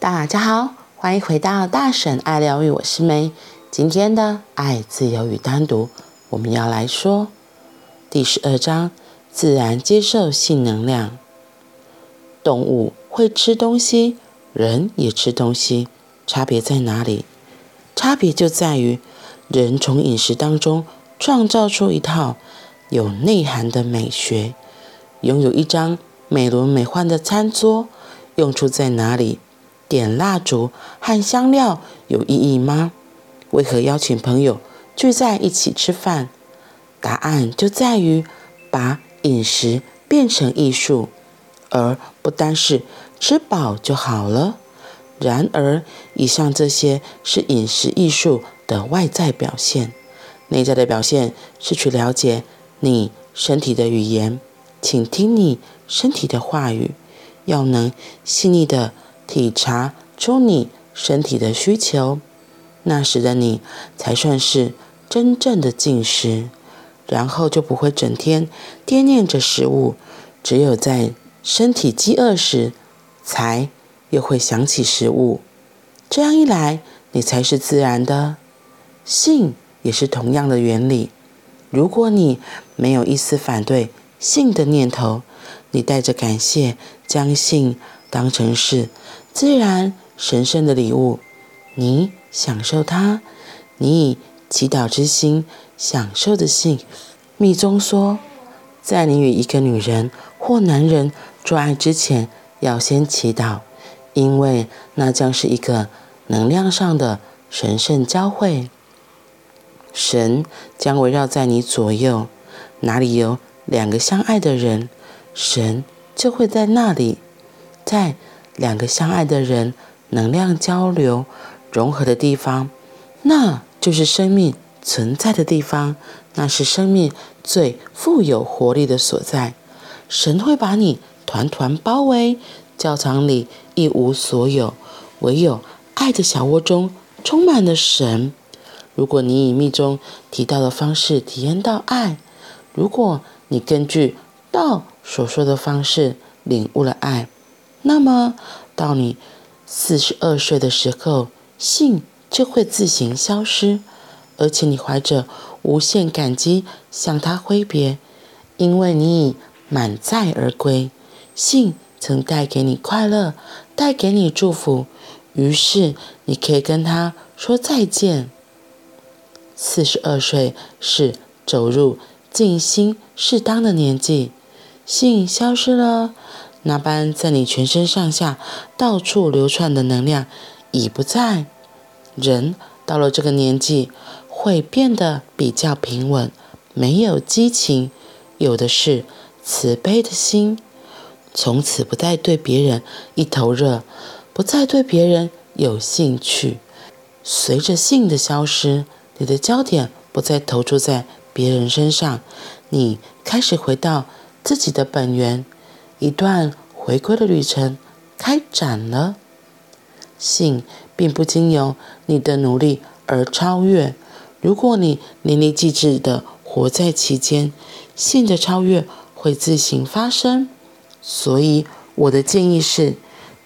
大家好，欢迎回到大婶爱疗愈，我是梅。今天的爱、自由与单独，我们要来说第十二章：自然接受性能量。动物会吃东西，人也吃东西，差别在哪里？差别就在于人从饮食当中创造出一套有内涵的美学，拥有一张美轮美奂的餐桌，用处在哪里？点蜡烛和香料有意义吗？为何邀请朋友聚在一起吃饭？答案就在于把饮食变成艺术，而不单是吃饱就好了。然而，以上这些是饮食艺术的外在表现，内在的表现是去了解你身体的语言，倾听你身体的话语，要能细腻的。体察出你身体的需求，那时的你才算是真正的进食，然后就不会整天惦念着食物，只有在身体饥饿时，才又会想起食物。这样一来，你才是自然的。性也是同样的原理。如果你没有一丝反对性的念头，你带着感谢将性当成是。自然神圣的礼物，你享受它，你以祈祷之心享受的性。密宗说，在你与一个女人或男人做爱之前，要先祈祷，因为那将是一个能量上的神圣交汇。神将围绕在你左右，哪里有两个相爱的人，神就会在那里，在。两个相爱的人能量交流融合的地方，那就是生命存在的地方，那是生命最富有活力的所在。神会把你团团包围，教堂里一无所有，唯有爱的小窝中充满了神。如果你以密宗提到的方式体验到爱，如果你根据道所说的方式领悟了爱。那么，到你四十二岁的时候，性就会自行消失，而且你怀着无限感激向他挥别，因为你已满载而归。性曾带给你快乐，带给你祝福，于是你可以跟他说再见。四十二岁是走入静心适当的年纪，性消失了。那般在你全身上下到处流窜的能量已不在。人到了这个年纪会变得比较平稳，没有激情，有的是慈悲的心。从此不再对别人一头热，不再对别人有兴趣。随着性的消失，你的焦点不再投注在别人身上，你开始回到自己的本源。一段回归的旅程开展了。性并不经由你的努力而超越。如果你淋漓尽致的活在其间，性的超越会自行发生。所以，我的建议是：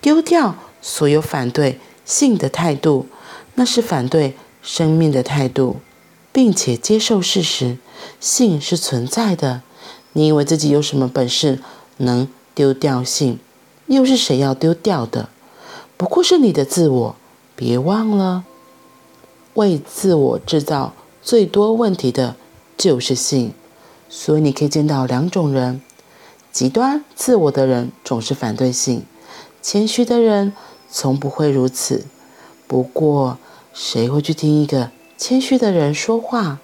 丢掉所有反对性的态度，那是反对生命的态度，并且接受事实，性是存在的。你以为自己有什么本事能？丢掉性，又是谁要丢掉的？不过是你的自我。别忘了，为自我制造最多问题的就是性。所以你可以见到两种人：极端自我的人总是反对性，谦虚的人从不会如此。不过，谁会去听一个谦虚的人说话？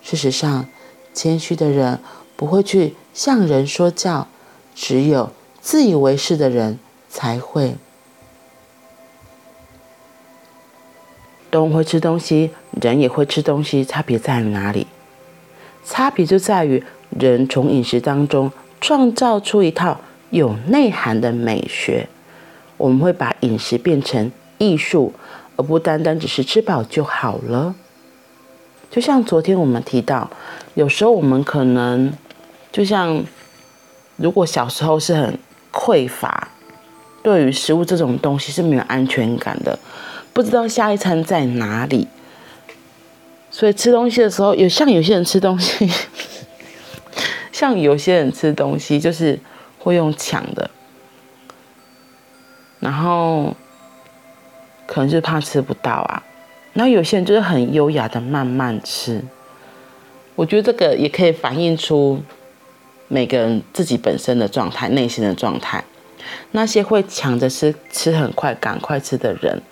事实上，谦虚的人不会去向人说教。只有自以为是的人才会。动物会吃东西，人也会吃东西，差别在于哪里？差别就在于人从饮食当中创造出一套有内涵的美学。我们会把饮食变成艺术，而不单单只是吃饱就好了。就像昨天我们提到，有时候我们可能就像。如果小时候是很匮乏，对于食物这种东西是没有安全感的，不知道下一餐在哪里。所以吃东西的时候，有像有些人吃东西，像有些人吃东西就是会用抢的，然后可能是怕吃不到啊。然后有些人就是很优雅的慢慢吃。我觉得这个也可以反映出每个人自己本身的状态、内心的状态。那些会抢着吃、吃很快、赶快吃的人，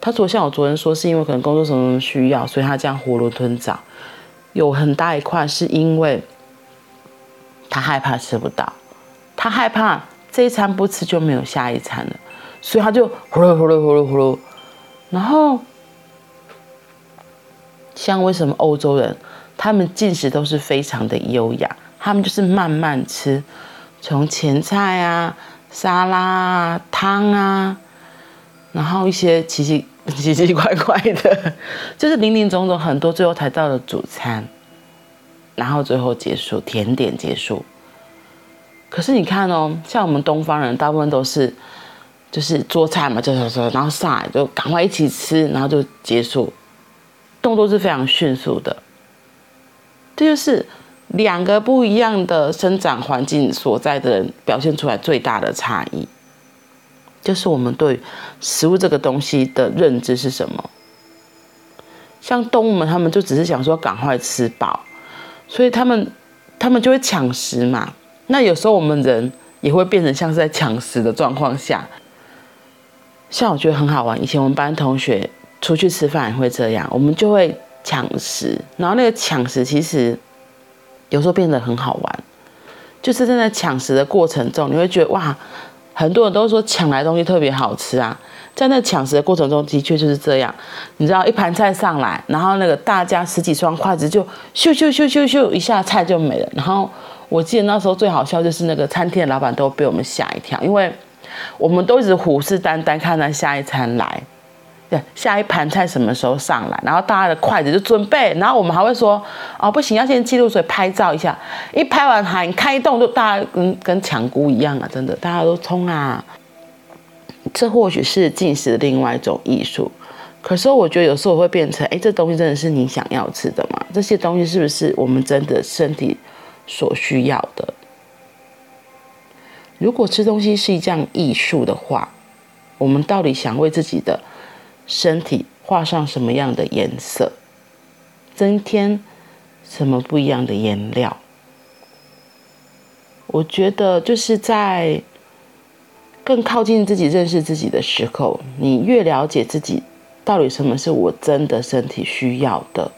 他昨像我昨天说，是因为可能工作什么什么需要，所以他这样囫囵吞枣。有很大一块是因为他害怕吃不到，他害怕这一餐不吃就没有下一餐了，所以他就呼噜呼噜呼噜呼噜。然后像为什么欧洲人？他们进食都是非常的优雅，他们就是慢慢吃，从前菜啊、沙拉啊、汤啊，然后一些奇奇 奇奇怪怪的，就是林林总总很多，最后才到了主餐，然后最后结束甜点结束。可是你看哦，像我们东方人，大部分都是就是做菜嘛，就是说，然后上来就赶快一起吃，然后就结束，动作是非常迅速的。这就是两个不一样的生长环境所在的人表现出来最大的差异，就是我们对食物这个东西的认知是什么？像动物们，他们就只是想说赶快吃饱，所以他们他们就会抢食嘛。那有时候我们人也会变成像是在抢食的状况下，像我觉得很好玩。以前我们班同学出去吃饭也会这样，我们就会。抢食，然后那个抢食其实有时候变得很好玩，就是在那抢食的过程中，你会觉得哇，很多人都说抢来东西特别好吃啊。在那抢食的过程中，的确就是这样。你知道，一盘菜上来，然后那个大家十几双筷子就咻咻咻咻咻一下菜就没了。然后我记得那时候最好笑就是那个餐厅的老板都被我们吓一跳，因为我们都一直虎视眈眈看那下一餐来。下一盘菜什么时候上来？然后大家的筷子就准备，然后我们还会说，哦，不行，要先记录，所以拍照一下。一拍完喊开动，就大家跟跟抢菇一样啊，真的，大家都冲啊！这或许是进食的另外一种艺术。可是我觉得有时候会变成，哎，这东西真的是你想要吃的吗？这些东西是不是我们真的身体所需要的？如果吃东西是一项艺术的话，我们到底想为自己的身体画上什么样的颜色，增添什么不一样的颜料？我觉得就是在更靠近自己、认识自己的时候，你越了解自己到底什么是我真的身体需要的，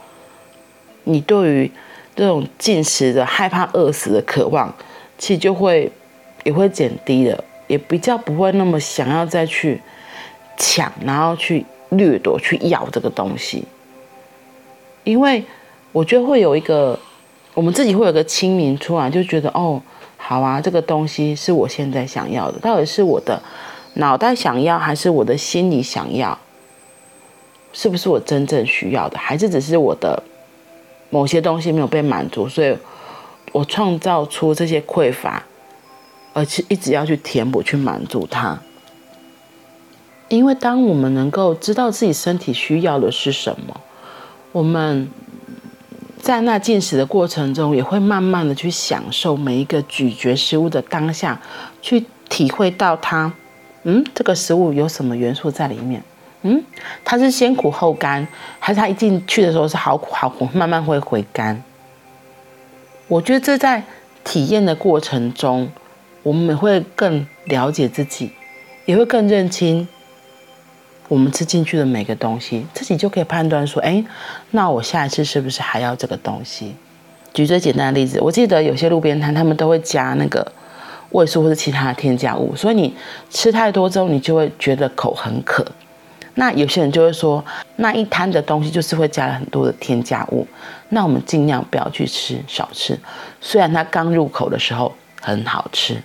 你对于这种进食的害怕饿死的渴望，其实就会也会减低了，也比较不会那么想要再去抢，然后去。掠夺去要这个东西，因为我觉得会有一个，我们自己会有个清明出来，就觉得哦，好啊，这个东西是我现在想要的，到底是我的脑袋想要，还是我的心里想要？是不是我真正需要的，还是只是我的某些东西没有被满足，所以我创造出这些匮乏，而且一直要去填补、去满足它。因为当我们能够知道自己身体需要的是什么，我们在那进食的过程中，也会慢慢的去享受每一个咀嚼食物的当下，去体会到它，嗯，这个食物有什么元素在里面，嗯，它是先苦后甘，还是它一进去的时候是好苦好苦，慢慢会回甘。我觉得这在体验的过程中，我们会更了解自己，也会更认清。我们吃进去的每个东西，自己就可以判断说，哎，那我下一次是不是还要这个东西？举最简单的例子，我记得有些路边摊他们都会加那个味素或者其他的添加物，所以你吃太多之后，你就会觉得口很渴。那有些人就会说，那一摊的东西就是会加了很多的添加物，那我们尽量不要去吃，少吃。虽然它刚入口的时候很好吃，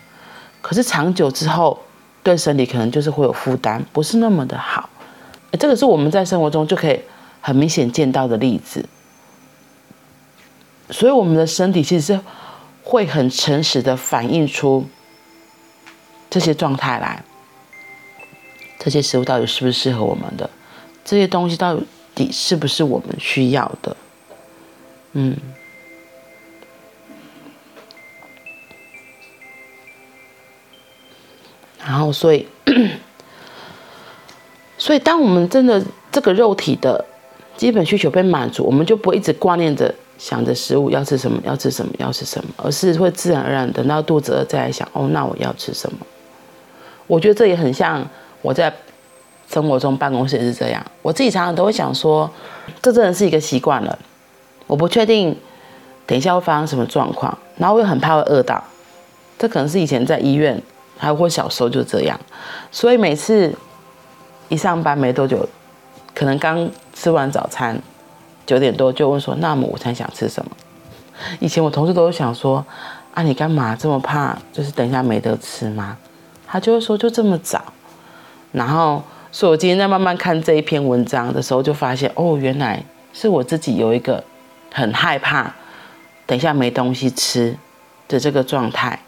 可是长久之后对身体可能就是会有负担，不是那么的好。这个是我们在生活中就可以很明显见到的例子，所以我们的身体其实是会很诚实的反映出这些状态来。这些食物到底是不是适合我们的？这些东西到底是不是我们需要的？嗯。然后，所以，所以，当我们真的这个肉体的基本需求被满足，我们就不会一直挂念着想着食物要吃什么，要吃什么，要吃什么，而是会自然而然等到肚子饿再来想，哦，那我要吃什么？我觉得这也很像我在生活中办公室也是这样，我自己常常都会想说，这真的是一个习惯了。我不确定等一下会发生什么状况，然后我又很怕会饿到，这可能是以前在医院。还有我小时候就这样，所以每次一上班没多久，可能刚吃完早餐，九点多就问说：“那么午餐想吃什么？”以前我同事都想说：“啊，你干嘛这么怕？就是等一下没得吃吗？”他就会说：“就这么早。”然后，所以我今天在慢慢看这一篇文章的时候，就发现哦，原来是我自己有一个很害怕等一下没东西吃的这个状态。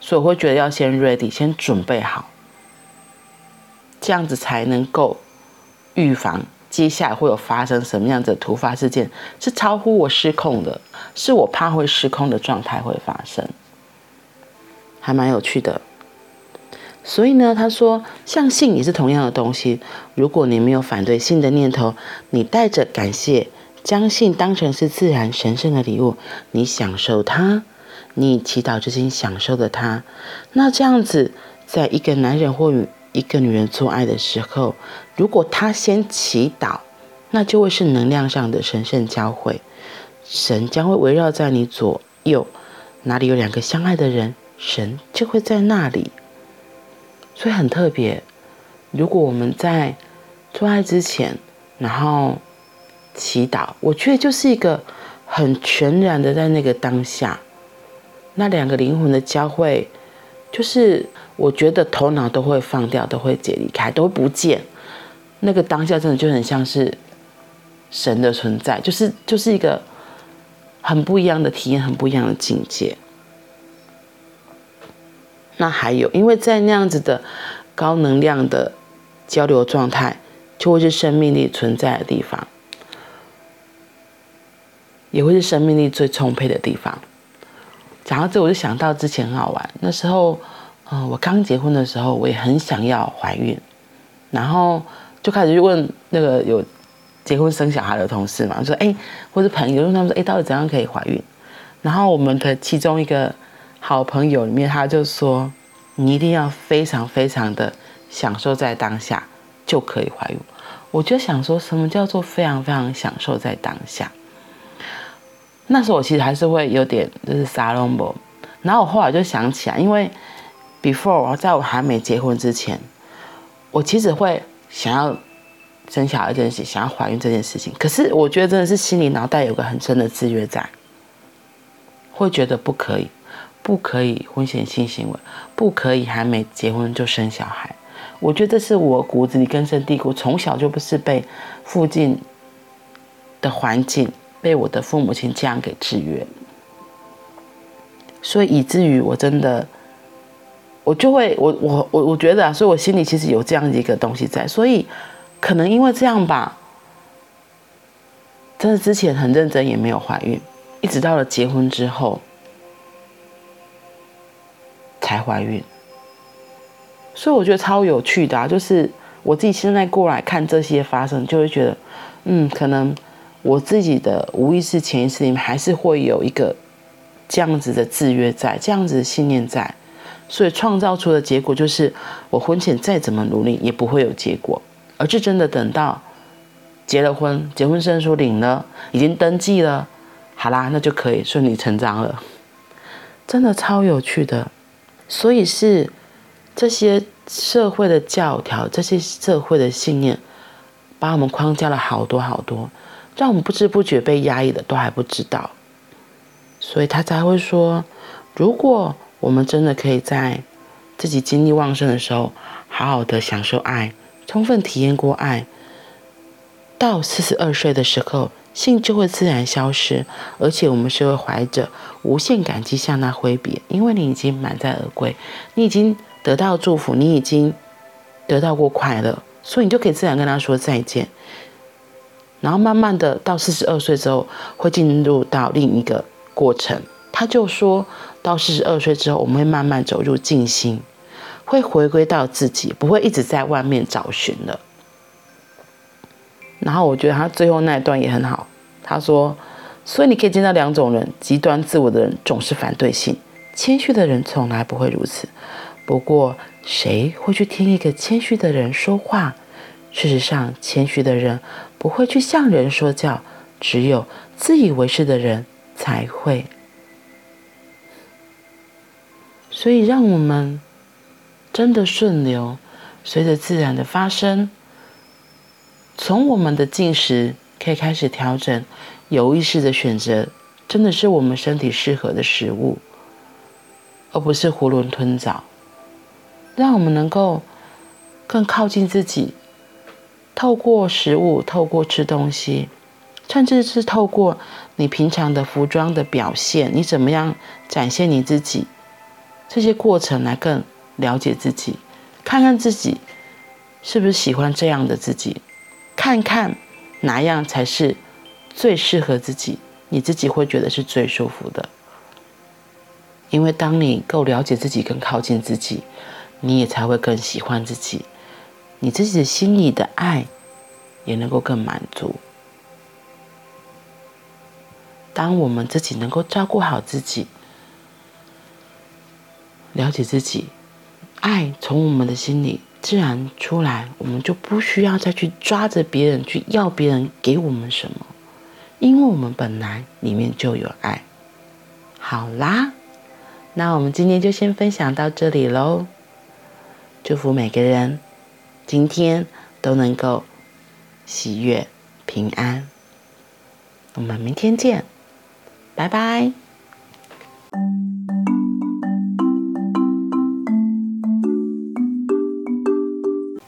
所以我会觉得要先 ready，先准备好，这样子才能够预防接下来会有发生什么样子的突发事件，是超乎我失控的，是我怕会失控的状态会发生，还蛮有趣的。所以呢，他说，像性也是同样的东西，如果你没有反对性的念头，你带着感谢，将性当成是自然神圣的礼物，你享受它。你祈祷之心享受的它，那这样子，在一个男人或与一个女人做爱的时候，如果她先祈祷，那就会是能量上的神圣交汇，神将会围绕在你左右，哪里有两个相爱的人，神就会在那里。所以很特别，如果我们在做爱之前，然后祈祷，我觉得就是一个很全然的在那个当下。那两个灵魂的交汇，就是我觉得头脑都会放掉，都会解离开，都不见。那个当下真的就很像是神的存在，就是就是一个很不一样的体验，很不一样的境界。那还有，因为在那样子的高能量的交流状态，就会是生命力存在的地方，也会是生命力最充沛的地方。讲到这，我就想到之前很好玩。那时候，嗯，我刚结婚的时候，我也很想要怀孕，然后就开始去问那个有结婚生小孩的同事嘛，说，哎，或者朋友，问他们说，哎，到底怎样可以怀孕？然后我们的其中一个好朋友里面，他就说，你一定要非常非常的享受在当下，就可以怀孕。我就想说，什么叫做非常非常享受在当下？那时候我其实还是会有点就是撒龙不，然后我后来就想起来，因为 before 在我还没结婚之前，我其实会想要生小孩这件事，想要怀孕这件事情，可是我觉得真的是心里脑袋有个很深的制约在，会觉得不可以，不可以婚前性行为，不可以还没结婚就生小孩，我觉得这是我骨子里根深蒂固，从小就不是被附近的环境。被我的父母亲这样给制约，所以以至于我真的，我就会我我我我觉得啊，所以我心里其实有这样一个东西在，所以可能因为这样吧，真的之前很认真也没有怀孕，一直到了结婚之后才怀孕，所以我觉得超有趣的啊，就是我自己现在过来看这些发生，就会觉得，嗯，可能。我自己的无意识、潜意识里面还是会有一个这样子的制约在，这样子的信念在，所以创造出的结果就是，我婚前再怎么努力也不会有结果，而是真的等到结了婚，结婚证书领了，已经登记了，好啦，那就可以顺理成章了，真的超有趣的。所以是这些社会的教条，这些社会的信念，把我们框架了好多好多。让我们不知不觉被压抑的都还不知道，所以他才会说：如果我们真的可以在自己精力旺盛的时候，好好的享受爱，充分体验过爱，到四十二岁的时候，性就会自然消失，而且我们是会怀着无限感激向他挥别，因为你已经满载而归，你已经得到祝福，你已经得到过快乐，所以你就可以自然跟他说再见。然后慢慢的到四十二岁之后，会进入到另一个过程。他就说到四十二岁之后，我们会慢慢走入静心，会回归到自己，不会一直在外面找寻了。然后我觉得他最后那一段也很好，他说：“所以你可以见到两种人，极端自我的人总是反对性，谦虚的人从来不会如此。不过，谁会去听一个谦虚的人说话？事实上，谦虚的人。”不会去向人说教，只有自以为是的人才会。所以，让我们真的顺流，随着自然的发生，从我们的进食可以开始调整，有意识的选择，真的是我们身体适合的食物，而不是囫囵吞枣，让我们能够更靠近自己。透过食物，透过吃东西，甚至是透过你平常的服装的表现，你怎么样展现你自己，这些过程来更了解自己，看看自己是不是喜欢这样的自己，看看哪样才是最适合自己，你自己会觉得是最舒服的。因为当你够了解自己，更靠近自己，你也才会更喜欢自己。你自己的心里的爱也能够更满足。当我们自己能够照顾好自己，了解自己，爱从我们的心里自然出来，我们就不需要再去抓着别人去要别人给我们什么，因为我们本来里面就有爱。好啦，那我们今天就先分享到这里喽，祝福每个人。今天都能够喜悦平安，我们明天见，拜拜。